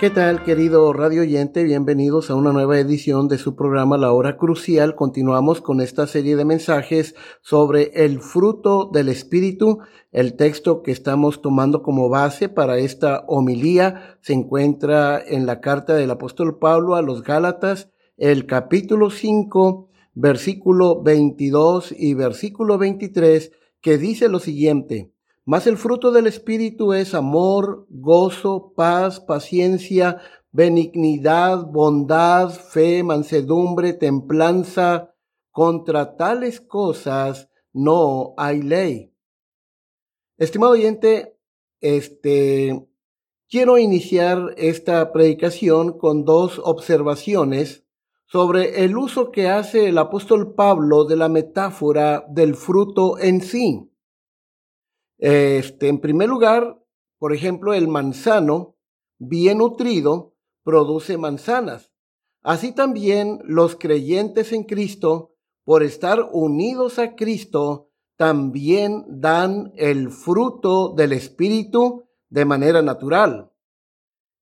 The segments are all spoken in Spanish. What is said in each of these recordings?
¿Qué tal, querido radio oyente? Bienvenidos a una nueva edición de su programa La Hora Crucial. Continuamos con esta serie de mensajes sobre el fruto del Espíritu. El texto que estamos tomando como base para esta homilía se encuentra en la carta del apóstol Pablo a los Gálatas, el capítulo 5, versículo 22 y versículo 23, que dice lo siguiente. Mas el fruto del Espíritu es amor, gozo, paz, paciencia, benignidad, bondad, fe, mansedumbre, templanza. Contra tales cosas no hay ley. Estimado oyente, este, quiero iniciar esta predicación con dos observaciones sobre el uso que hace el apóstol Pablo de la metáfora del fruto en sí. Este, en primer lugar, por ejemplo, el manzano bien nutrido produce manzanas. Así también los creyentes en Cristo, por estar unidos a Cristo, también dan el fruto del Espíritu de manera natural.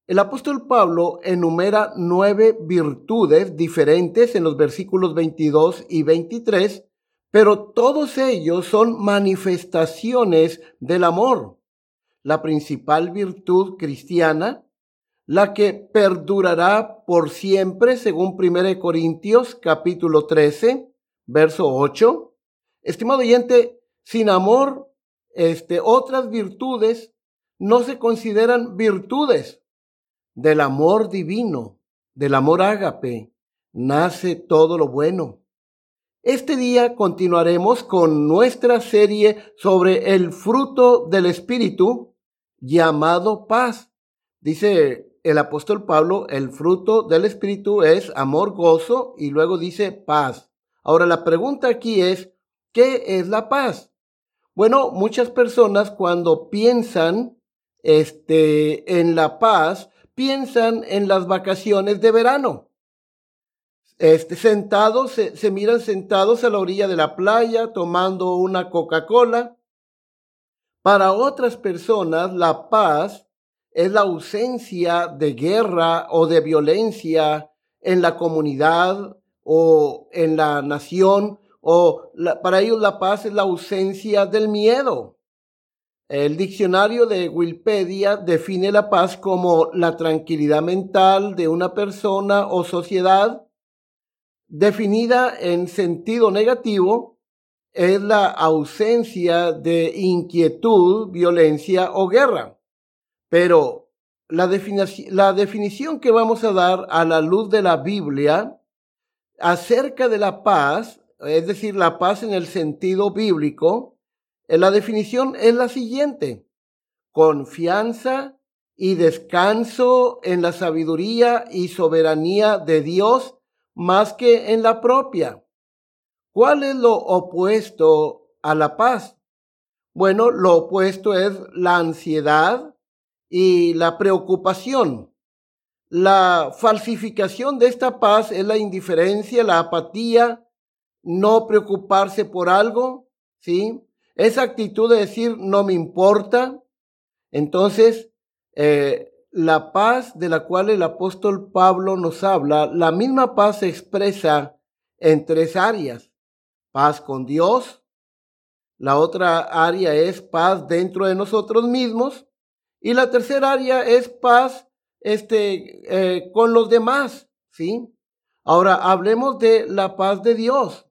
El apóstol Pablo enumera nueve virtudes diferentes en los versículos 22 y 23 pero todos ellos son manifestaciones del amor. La principal virtud cristiana, la que perdurará por siempre, según 1 Corintios capítulo 13, verso 8. Estimado oyente, sin amor, este, otras virtudes no se consideran virtudes. Del amor divino, del amor ágape, nace todo lo bueno. Este día continuaremos con nuestra serie sobre el fruto del Espíritu llamado paz. Dice el apóstol Pablo, el fruto del Espíritu es amor, gozo y luego dice paz. Ahora la pregunta aquí es, ¿qué es la paz? Bueno, muchas personas cuando piensan este, en la paz, piensan en las vacaciones de verano este, sentados, se, miran sentados a la orilla de la playa tomando una Coca-Cola. Para otras personas, la paz es la ausencia de guerra o de violencia en la comunidad o en la nación, o para ellos la paz es la ausencia del miedo. El diccionario de Wikipedia define la paz como la tranquilidad mental de una persona o sociedad definida en sentido negativo es la ausencia de inquietud, violencia o guerra. Pero la, definición que vamos a dar a la luz de la Biblia acerca de la paz, es decir, la paz en el sentido bíblico, eh, la definición es la siguiente. Confianza y descanso en la sabiduría y soberanía de Dios más que en la propia. ¿Cuál es lo opuesto a la paz? Bueno, lo opuesto es la ansiedad y la preocupación. La falsificación de esta paz es la indiferencia, la apatía, no preocuparse por algo, ¿sí? Esa actitud de decir no me importa. Entonces, eh, la paz de la cual el apóstol Pablo nos habla, la misma paz se expresa en tres áreas. Paz con Dios, la otra área es paz dentro de nosotros mismos y la tercera área es paz este, eh, con los demás, ¿sí? Ahora hablemos de la paz de Dios.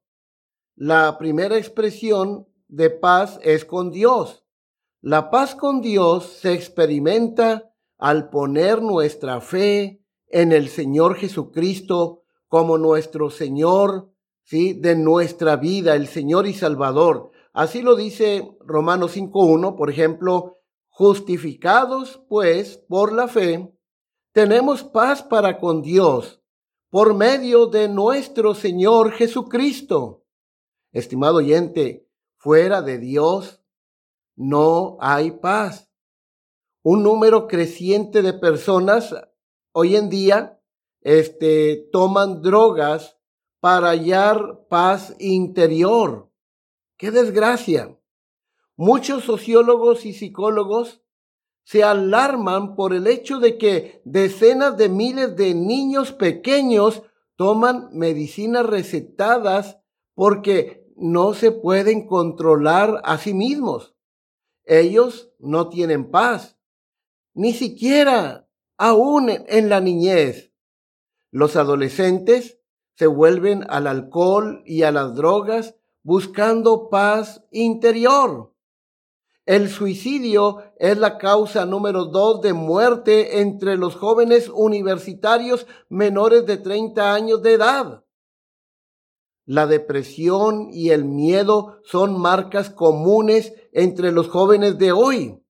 La primera expresión de paz es con Dios. La paz con Dios se experimenta al poner nuestra fe en el Señor Jesucristo como nuestro Señor, ¿sí? De nuestra vida, el Señor y Salvador. Así lo dice Romanos 5.1, por ejemplo, justificados pues por la fe, tenemos paz para con Dios por medio de nuestro Señor Jesucristo. Estimado oyente, fuera de Dios no hay paz. Un número creciente de personas hoy en día este, toman drogas para hallar paz interior. ¡Qué desgracia! Muchos sociólogos y psicólogos se alarman por el hecho de que decenas de miles de niños pequeños toman medicinas recetadas porque no se pueden controlar a sí mismos. Ellos no tienen paz, ni siquiera aún en la niñez. Los adolescentes se vuelven al alcohol y a las drogas buscando paz interior. El suicidio es la causa número dos de muerte entre los jóvenes universitarios menores de 30 años de edad. La depresión y el miedo son marcas comunes entre los jóvenes de hoy.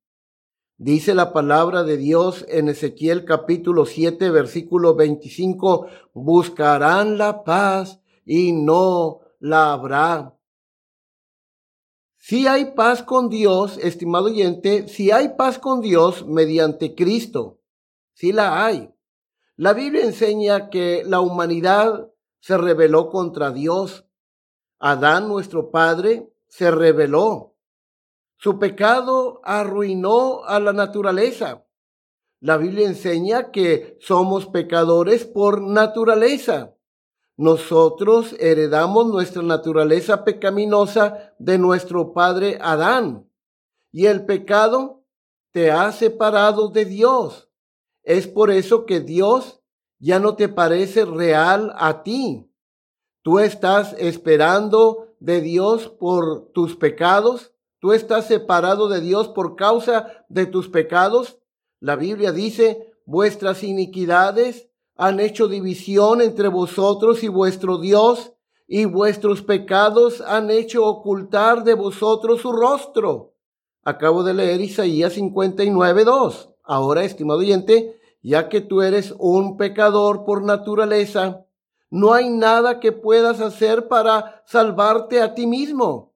Dice la palabra de Dios en Ezequiel capítulo 7 versículo 25, buscarán la paz y no la habrá si hay paz con Dios, estimado oyente, si hay paz con Dios mediante Cristo, si la hay. La Biblia enseña que la humanidad se rebeló contra Dios. Adán, nuestro Padre, se rebeló. Su pecado arruinó a la naturaleza. La Biblia enseña que somos pecadores por naturaleza. Nosotros heredamos nuestra naturaleza pecaminosa de nuestro padre Adán. Y el pecado te ha separado de Dios. Es por eso que Dios ya no te parece real a ti. Tú estás esperando de Dios por tus pecados. Tú estás separado de Dios por causa de tus pecados. La Biblia dice, vuestras iniquidades han hecho división entre vosotros y vuestro Dios, y vuestros pecados han hecho ocultar de vosotros su rostro. Acabo de leer Isaías 59, 2. Ahora, estimado oyente, ya que tú eres un pecador por naturaleza, no hay nada que puedas hacer para salvarte a ti mismo,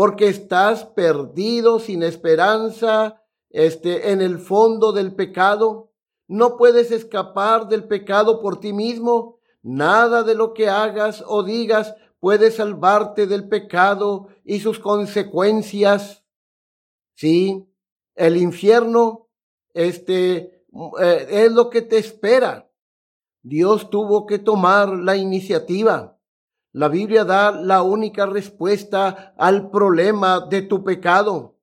porque estás perdido, sin esperanza, este, en el fondo del pecado no puedes escapar del pecado por ti mismo. Nada de lo que hagas o digas puede salvarte del pecado y sus consecuencias. Sí, el infierno, este, eh, es lo que te espera. Dios tuvo que tomar la iniciativa. La Biblia da la única respuesta al problema de tu pecado.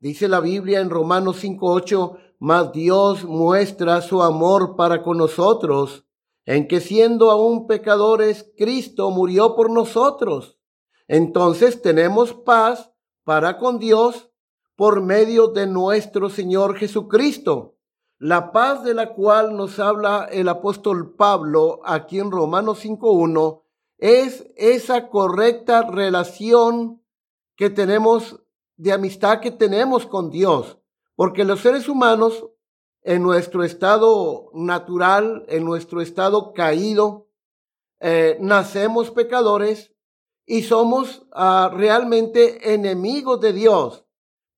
Dice la Biblia en Romanos 5.8, mas Dios muestra su amor para con nosotros, en que siendo aún pecadores, Cristo murió por nosotros. Entonces tenemos paz para con Dios por medio de nuestro Señor Jesucristo. La paz de la cual nos habla el apóstol Pablo aquí en Romanos 5.1 es esa correcta relación que tenemos de amistad que tenemos con Dios. Porque los seres humanos, en nuestro estado natural, en nuestro estado caído, eh, nacemos pecadores y somos ah, realmente enemigos de Dios.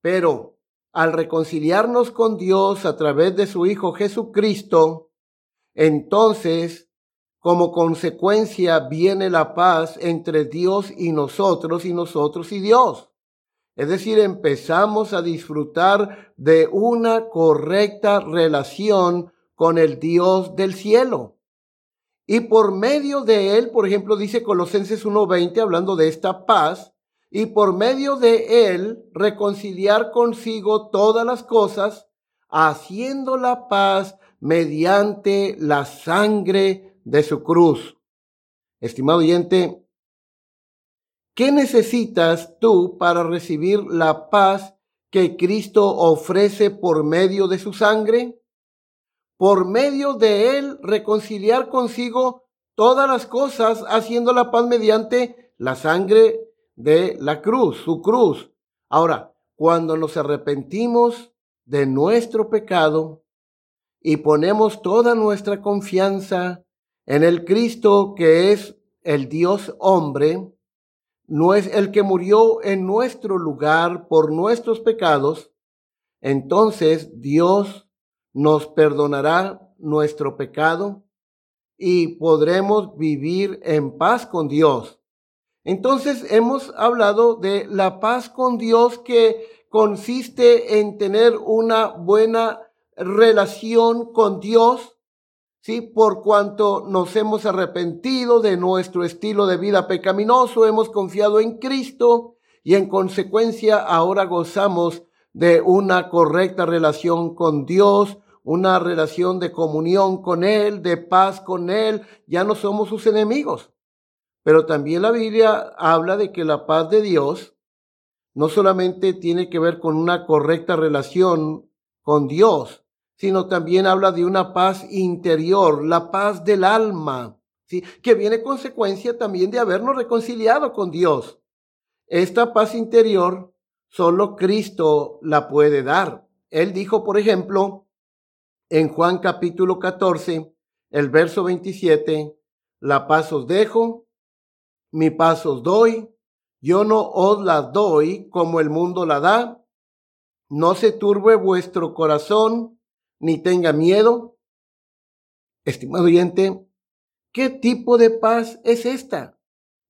Pero al reconciliarnos con Dios a través de su Hijo Jesucristo, entonces, como consecuencia, viene la paz entre Dios y nosotros y nosotros y Dios. Es decir, empezamos a disfrutar de una correcta relación con el Dios del cielo. Y por medio de él, por ejemplo, dice Colosenses 1.20, hablando de esta paz, y por medio de él reconciliar consigo todas las cosas, haciendo la paz mediante la sangre de su cruz. Estimado oyente, ¿Qué necesitas tú para recibir la paz que Cristo ofrece por medio de su sangre? Por medio de él reconciliar consigo todas las cosas, haciendo la paz mediante la sangre de la cruz, su cruz. Ahora, cuando nos arrepentimos de nuestro pecado y ponemos toda nuestra confianza en el Cristo que es el Dios hombre, no es el que murió en nuestro lugar por nuestros pecados, entonces Dios nos perdonará nuestro pecado y podremos vivir en paz con Dios. Entonces hemos hablado de la paz con Dios que consiste en tener una buena relación con Dios ¿sí? Por cuanto nos hemos arrepentido de nuestro estilo de vida pecaminoso, hemos confiado en Cristo y en consecuencia ahora gozamos de una correcta relación con Dios, una relación de comunión con Él, de paz con Él, ya no somos sus enemigos. Pero también la Biblia habla de que la paz de Dios no solamente tiene que ver con una correcta relación con Dios, sino también habla de una paz interior, la paz del alma, ¿sí? que viene consecuencia también de habernos reconciliado con Dios. Esta paz interior solo Cristo la puede dar. Él dijo, por ejemplo, en Juan capítulo 14, el verso 27, la paz os dejo, mi paz os doy, yo no os la doy como el mundo la da, no se turbe vuestro corazón, ni tenga miedo. Estimado oyente, ¿qué tipo de paz es esta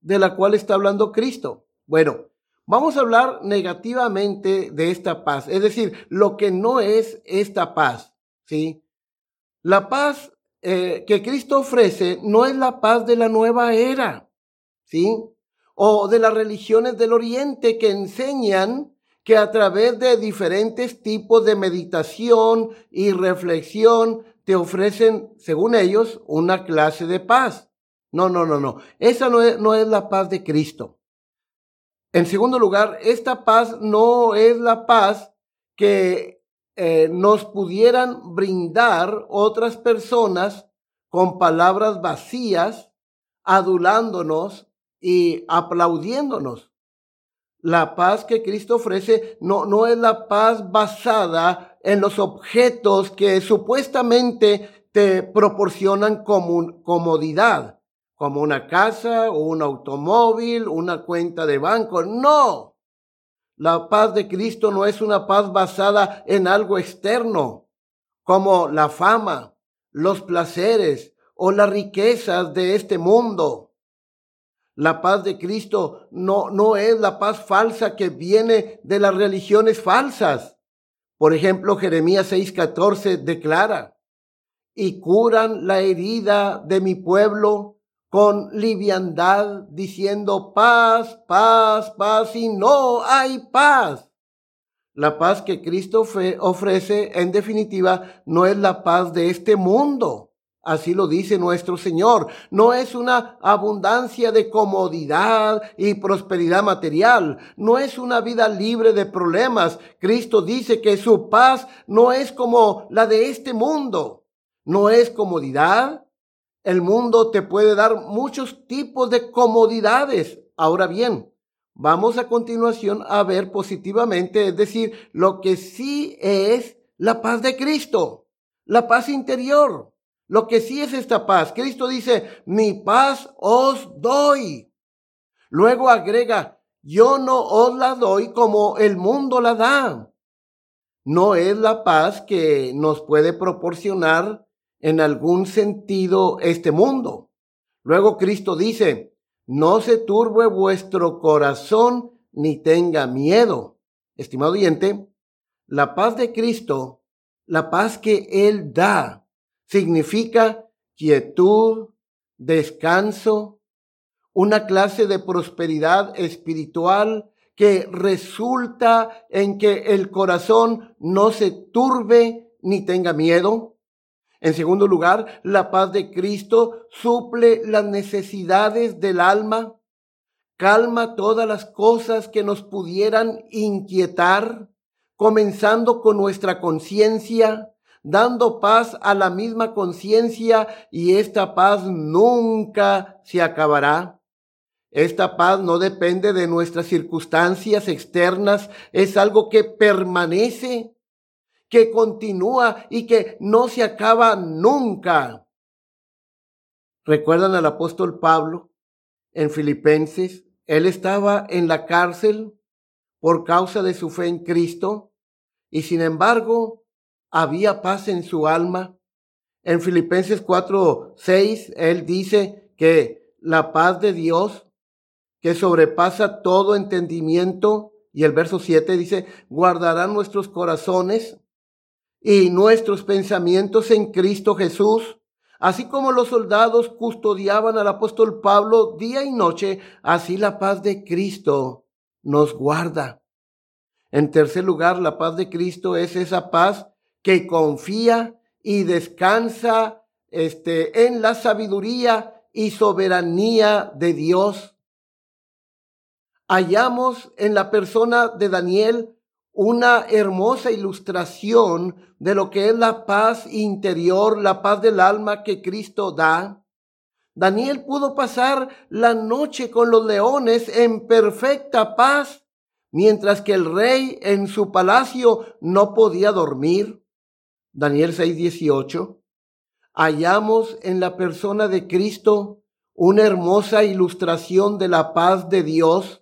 de la cual está hablando Cristo? Bueno, vamos a hablar negativamente de esta paz, es decir, lo que no es esta paz, ¿sí? La paz eh, que Cristo ofrece no es la paz de la nueva era, ¿sí? O de las religiones del Oriente que enseñan que a través de diferentes tipos de meditación y reflexión te ofrecen, según ellos, una clase de paz. No, no, no, no. Esa no es, no es la paz de Cristo. En segundo lugar, esta paz no es la paz que eh, nos pudieran brindar otras personas con palabras vacías, adulándonos y aplaudiéndonos. La paz que Cristo ofrece no, no es la paz basada en los objetos que supuestamente te proporcionan como comodidad, como una casa o un automóvil, una cuenta de banco. No. La paz de Cristo no es una paz basada en algo externo, como la fama, los placeres o las riquezas de este mundo. La paz de Cristo no, no es la paz falsa que viene de las religiones falsas. Por ejemplo, Jeremías 6:14 declara, y curan la herida de mi pueblo con liviandad, diciendo paz, paz, paz, y no hay paz. La paz que Cristo ofrece, en definitiva, no es la paz de este mundo Así lo dice nuestro Señor. No es una abundancia de comodidad y prosperidad material. No es una vida libre de problemas. Cristo dice que su paz no es como la de este mundo. No es comodidad. El mundo te puede dar muchos tipos de comodidades. Ahora bien, vamos a continuación a ver positivamente, es decir, lo que sí es la paz de Cristo, la paz interior. Lo que sí es esta paz. Cristo dice, mi paz os doy. Luego agrega, yo no os la doy como el mundo la da. No es la paz que nos puede proporcionar en algún sentido este mundo. Luego Cristo dice, no se turbe vuestro corazón ni tenga miedo. Estimado oyente, la paz de Cristo, la paz que Él da, significa quietud, descanso, una clase de prosperidad espiritual que resulta en que el corazón no se turbe ni tenga miedo. En segundo lugar, la paz de Cristo suple las necesidades del alma, calma todas las cosas que nos pudieran inquietar, comenzando con nuestra conciencia, dando paz a la misma conciencia y esta paz nunca se acabará. Esta paz no depende de nuestras circunstancias externas, es algo que permanece, que continúa y que no se acaba nunca. ¿Recuerdan al apóstol Pablo en Filipenses? Él estaba en la cárcel por causa de su fe en Cristo y sin embargo había paz en su alma. En Filipenses 4, 6, él dice que la paz de Dios, que sobrepasa todo entendimiento, y el verso 7 dice, guardará nuestros corazones y nuestros pensamientos en Cristo Jesús. Así como los soldados custodiaban al apóstol Pablo día y noche, así la paz de Cristo nos guarda. En tercer lugar, la paz de Cristo es esa paz que confía y descansa este, en la sabiduría y soberanía de Dios. Hallamos en la persona de Daniel una hermosa ilustración de lo que es la paz interior, la paz del alma que Cristo da. Daniel pudo pasar la noche con los leones en perfecta paz, mientras que el rey en su palacio no podía dormir. Daniel 6:18, hallamos en la persona de Cristo una hermosa ilustración de la paz de Dios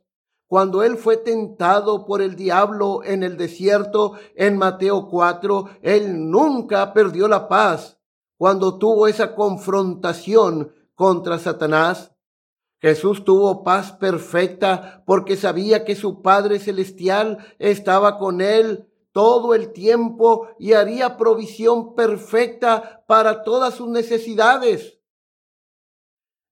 cuando él fue tentado por el diablo en el desierto en Mateo 4, él nunca perdió la paz cuando tuvo esa confrontación contra Satanás. Jesús tuvo paz perfecta porque sabía que su Padre Celestial estaba con él todo el tiempo y haría provisión perfecta para todas sus necesidades.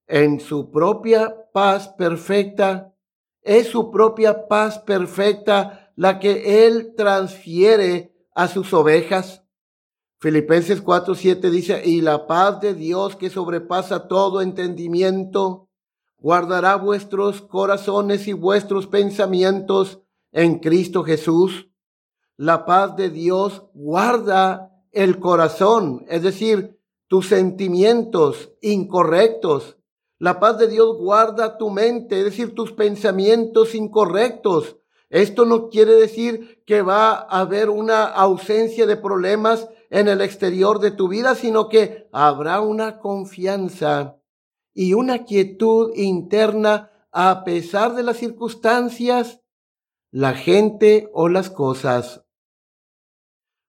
En su propia paz perfecta, es su propia paz perfecta la que Él transfiere a sus ovejas. Filipenses 4:7 dice, y la paz de Dios que sobrepasa todo entendimiento, guardará vuestros corazones y vuestros pensamientos en Cristo Jesús la paz de Dios guarda el corazón, es decir, tus sentimientos incorrectos. La paz de Dios guarda tu mente, es decir, tus pensamientos incorrectos. Esto no quiere decir que va a haber una ausencia de problemas en el exterior de tu vida, sino que habrá una confianza y una quietud interna a pesar de las circunstancias, la gente o las cosas.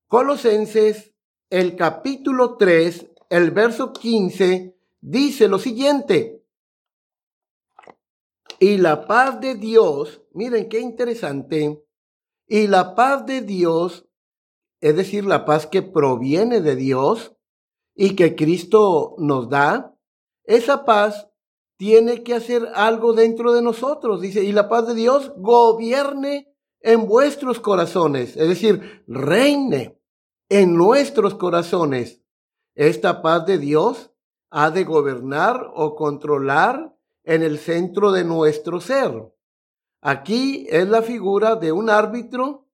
Colosenses, el capítulo 3, el verso 15, dice lo siguiente. Y la paz de Dios, miren qué interesante, y la paz de Dios, es decir, la paz que proviene de Dios y que Cristo nos da, esa paz tiene que hacer algo dentro de nosotros, dice, y la paz de Dios gobierne en vuestros corazones, es decir, reine en nuestros corazones. Esta paz de Dios ha de gobernar o controlar en el centro de nuestro ser. Aquí es la figura de un árbitro.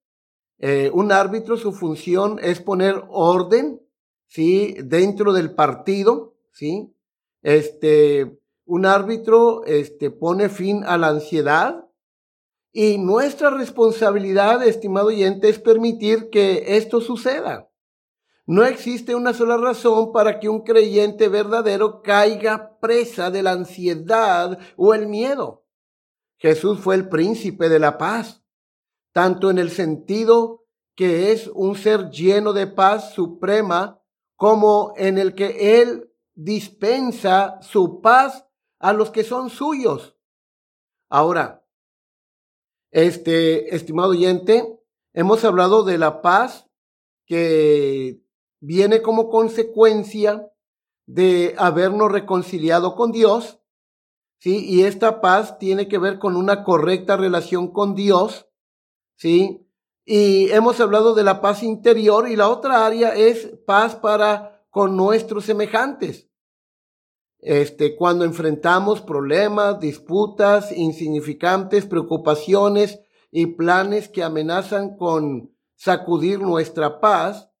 Eh, un árbitro, su función es poner orden, ¿sí? Dentro del partido, ¿sí? Este, un árbitro, este, pone fin a la ansiedad, y nuestra responsabilidad, estimado oyente, es permitir que esto suceda. No existe una sola razón para que un creyente verdadero caiga presa de la ansiedad o el miedo. Jesús fue el príncipe de la paz, tanto en el sentido que es un ser lleno de paz suprema, como en el que Él dispensa su paz a los que son suyos. Ahora, este, estimado oyente, hemos hablado de la paz que viene como consecuencia de habernos reconciliado con Dios, ¿sí? Y esta paz tiene que ver con una correcta relación con Dios, ¿sí? Y hemos hablado de la paz interior y la otra área es paz para con nuestros semejantes. Este, cuando enfrentamos problemas, disputas insignificantes, preocupaciones y planes que amenazan con sacudir nuestra paz,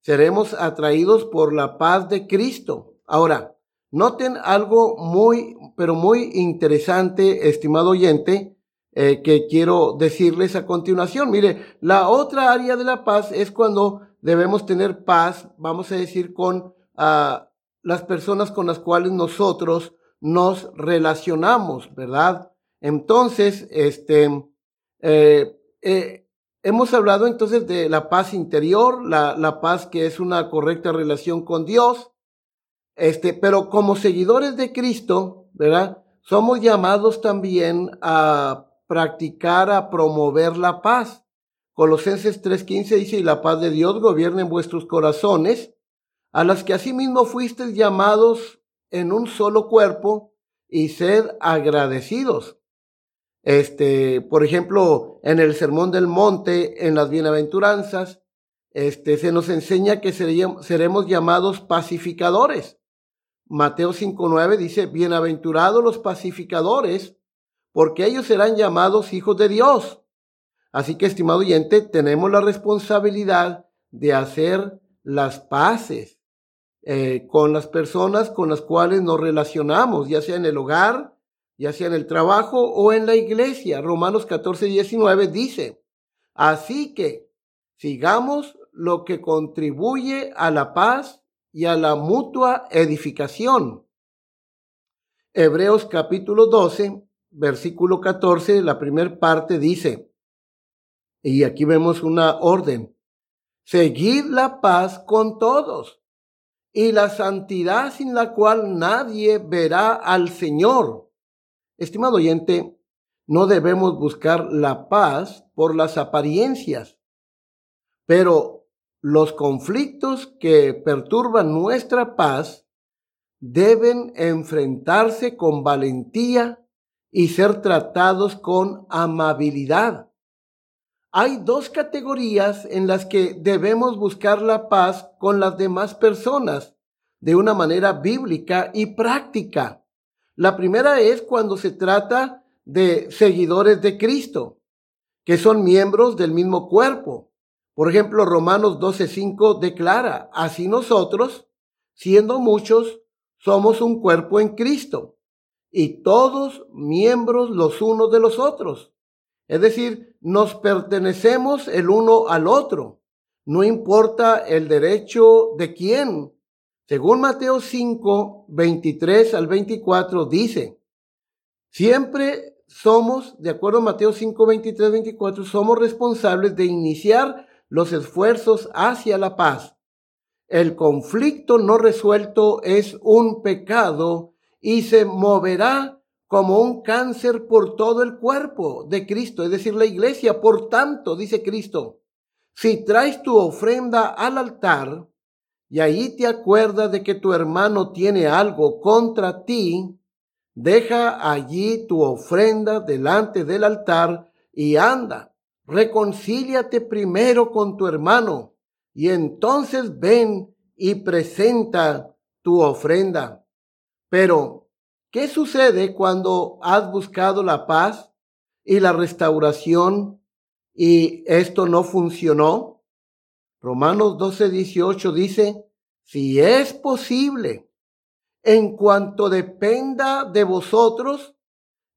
seremos atraídos por la paz de Cristo. Ahora, noten algo muy, pero muy interesante, estimado oyente, eh, que quiero decirles a continuación. Mire, la otra área de la paz es cuando debemos tener paz, vamos a decir, con uh, las personas con las cuales nosotros nos relacionamos, ¿verdad? Entonces, este, eh, eh, hemos hablado entonces de la paz interior, la, la, paz que es una correcta relación con Dios, este, pero como seguidores de Cristo, ¿verdad? Somos llamados también a practicar, a promover la paz. Colosenses 3:15 dice, y la paz de Dios gobierne en vuestros corazones, a las que asimismo fuisteis llamados en un solo cuerpo, y sed agradecidos. Este, por ejemplo, en el Sermón del Monte, en las bienaventuranzas, este, se nos enseña que seremos llamados pacificadores. Mateo 5.9 dice, bienaventurados los pacificadores, porque ellos serán llamados hijos de Dios. Así que, estimado oyente, tenemos la responsabilidad de hacer las paces eh, con las personas con las cuales nos relacionamos, ya sea en el hogar, ya sea en el trabajo o en la iglesia. Romanos 14, 19 dice, así que sigamos lo que contribuye a la paz y a la mutua edificación. Hebreos capítulo 12, versículo 14, la primera parte dice, y aquí vemos una orden. Seguid la paz con todos y la santidad sin la cual nadie verá al Señor. Estimado oyente, no debemos buscar la paz por las apariencias, pero los conflictos que perturban nuestra paz deben enfrentarse con valentía y ser tratados con amabilidad. Hay dos categorías en las que debemos buscar la paz con las demás personas de una manera bíblica y práctica. La primera es cuando se trata de seguidores de Cristo, que son miembros del mismo cuerpo. Por ejemplo, Romanos 12:5 declara, así nosotros, siendo muchos, somos un cuerpo en Cristo y todos miembros los unos de los otros. Es decir, nos pertenecemos el uno al otro. No importa el derecho de quién. Según Mateo 5, 23 al 24 dice, siempre somos, de acuerdo a Mateo 5, 23, 24, somos responsables de iniciar los esfuerzos hacia la paz. El conflicto no resuelto es un pecado y se moverá como un cáncer por todo el cuerpo de Cristo, es decir, la iglesia. Por tanto, dice Cristo, si traes tu ofrenda al altar y ahí te acuerdas de que tu hermano tiene algo contra ti, deja allí tu ofrenda delante del altar y anda, reconcíliate primero con tu hermano y entonces ven y presenta tu ofrenda. Pero ¿Qué sucede cuando has buscado la paz y la restauración y esto no funcionó? Romanos 12, 18 dice, si es posible, en cuanto dependa de vosotros,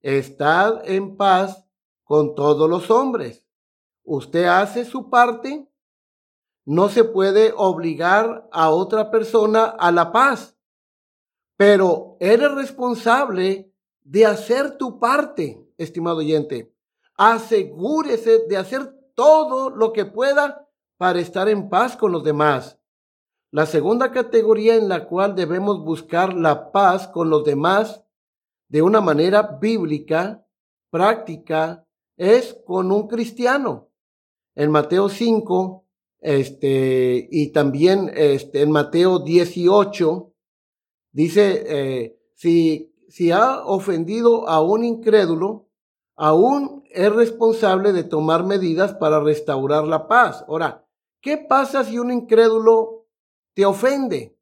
estad en paz con todos los hombres. Usted hace su parte. No se puede obligar a otra persona a la paz pero eres responsable de hacer tu parte, estimado oyente. Asegúrese de hacer todo lo que pueda para estar en paz con los demás. La segunda categoría en la cual debemos buscar la paz con los demás de una manera bíblica, práctica, es con un cristiano. En Mateo 5, este, y también este, en Mateo 18, Dice, eh, si, si ha ofendido a un incrédulo, aún es responsable de tomar medidas para restaurar la paz. Ahora, ¿qué pasa si un incrédulo te ofende?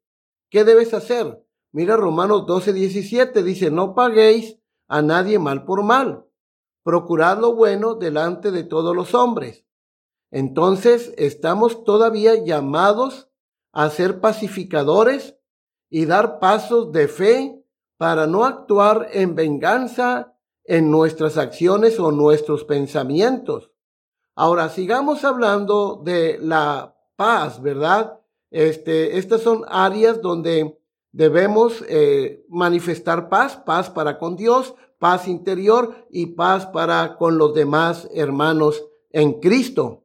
¿Qué debes hacer? Mira Romanos 12, 17, dice, no paguéis a nadie mal por mal. Procurad lo bueno delante de todos los hombres. Entonces estamos todavía llamados a ser pacificadores y dar pasos de fe para no actuar en venganza en nuestras acciones o nuestros pensamientos. Ahora sigamos hablando de la paz, ¿verdad? Este, estas son áreas donde debemos eh, manifestar paz, paz para con Dios, paz interior y paz para con los demás hermanos en Cristo.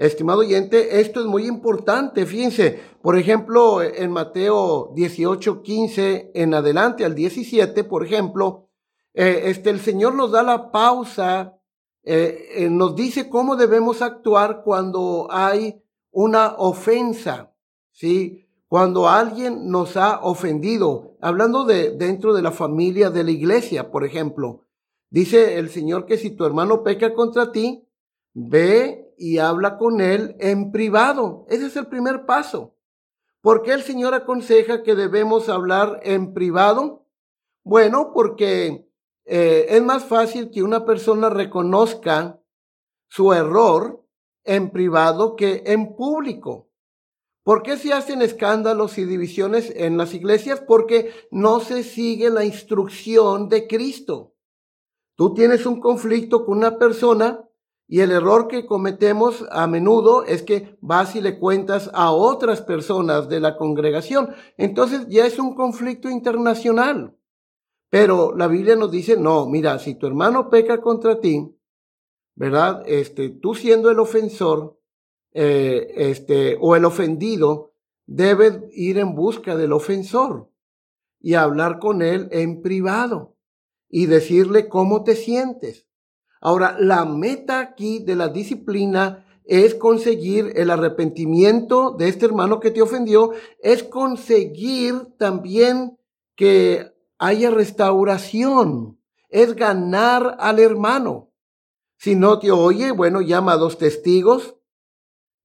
Estimado oyente, esto es muy importante. Fíjense, por ejemplo, en Mateo 18, 15 en adelante al 17, por ejemplo, eh, este, el Señor nos da la pausa, eh, eh, nos dice cómo debemos actuar cuando hay una ofensa, ¿sí? Cuando alguien nos ha ofendido, hablando de dentro de la familia de la iglesia, por ejemplo, dice el Señor que si tu hermano peca contra ti, ve y habla con él en privado. Ese es el primer paso. ¿Por qué el Señor aconseja que debemos hablar en privado? Bueno, porque eh, es más fácil que una persona reconozca su error en privado que en público. ¿Por qué se hacen escándalos y divisiones en las iglesias? Porque no se sigue la instrucción de Cristo. Tú tienes un conflicto con una persona y el error que cometemos a menudo es que vas y le cuentas a otras personas de la congregación. Entonces ya es un conflicto internacional. Pero la Biblia nos dice, no, mira, si tu hermano peca contra ti, ¿verdad? Este, tú siendo el ofensor, eh, este, o el ofendido, debes ir en busca del ofensor y hablar con él en privado y decirle cómo te sientes Ahora, la meta aquí de la disciplina es conseguir el arrepentimiento de este hermano que te ofendió, es conseguir también que haya restauración, es ganar al hermano. Si no te oye, bueno, llama a dos testigos.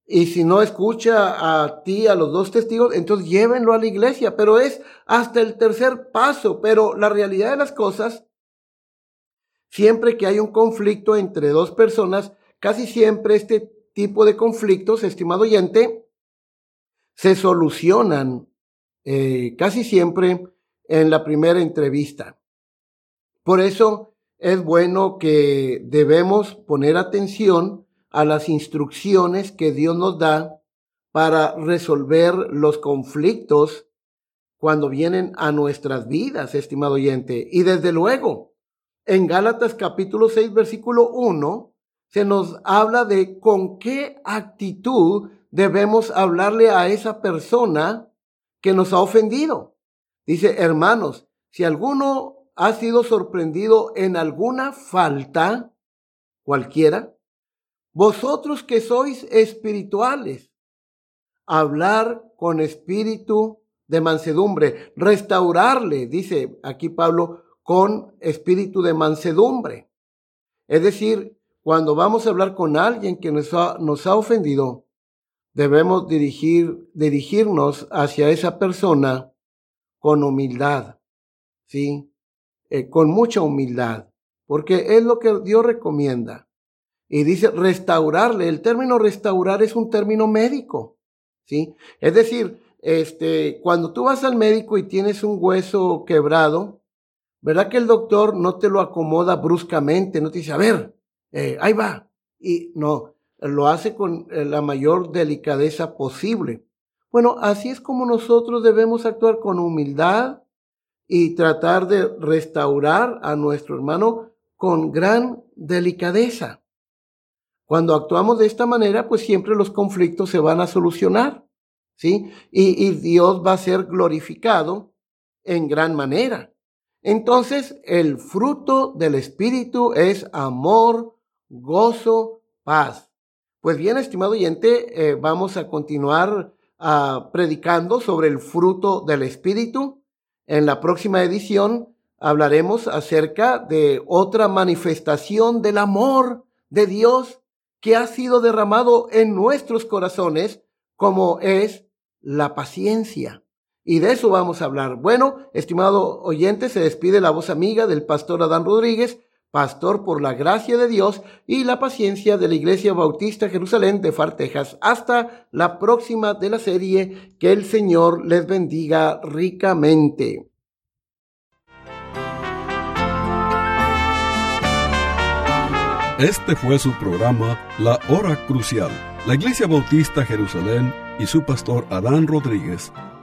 Y si no escucha a ti, a los dos testigos, entonces llévenlo a la iglesia. Pero es hasta el tercer paso. Pero la realidad de las cosas Siempre que hay un conflicto entre dos personas, casi siempre este tipo de conflictos, estimado oyente, se solucionan eh, casi siempre en la primera entrevista. Por eso es bueno que debemos poner atención a las instrucciones que Dios nos da para resolver los conflictos cuando vienen a nuestras vidas, estimado oyente. Y desde luego, en Gálatas capítulo 6, versículo 1, se nos habla de con qué actitud debemos hablarle a esa persona que nos ha ofendido. Dice, hermanos, si alguno ha sido sorprendido en alguna falta, cualquiera, vosotros que sois espirituales, hablar con espíritu de mansedumbre, restaurarle, dice aquí Pablo, con espíritu de mansedumbre. Es decir, cuando vamos a hablar con alguien que nos ha, nos ha ofendido, debemos dirigir, dirigirnos hacia esa persona con humildad, ¿sí? Eh, con mucha humildad, porque es lo que Dios recomienda. Y dice restaurarle. El término restaurar es un término médico, ¿sí? Es decir, este, cuando tú vas al médico y tienes un hueso quebrado, ¿Verdad que el doctor no te lo acomoda bruscamente? No te dice, a ver, eh, ahí va. Y no, lo hace con eh, la mayor delicadeza posible. Bueno, así es como nosotros debemos actuar con humildad y tratar de restaurar a nuestro hermano con gran delicadeza. Cuando actuamos de esta manera, pues siempre los conflictos se van a solucionar, ¿sí? Y, y Dios va a ser glorificado en gran manera. Entonces, el fruto del Espíritu es amor, gozo, paz. Pues bien, estimado oyente, eh, vamos a continuar ah, predicando sobre el fruto del Espíritu. En la próxima edición hablaremos acerca de otra manifestación del amor de Dios que ha sido derramado en nuestros corazones, como es la paciencia. Y de eso vamos a hablar. Bueno, estimado oyente, se despide la voz amiga del pastor Adán Rodríguez pastor por la gracia de Dios y la paciencia de la Iglesia Bautista Jerusalén de Far, Texas. Hasta la próxima de la serie. Que el Señor les bendiga ricamente. Este fue su programa La Hora Crucial. La Iglesia Bautista Jerusalén y su pastor Adán Rodríguez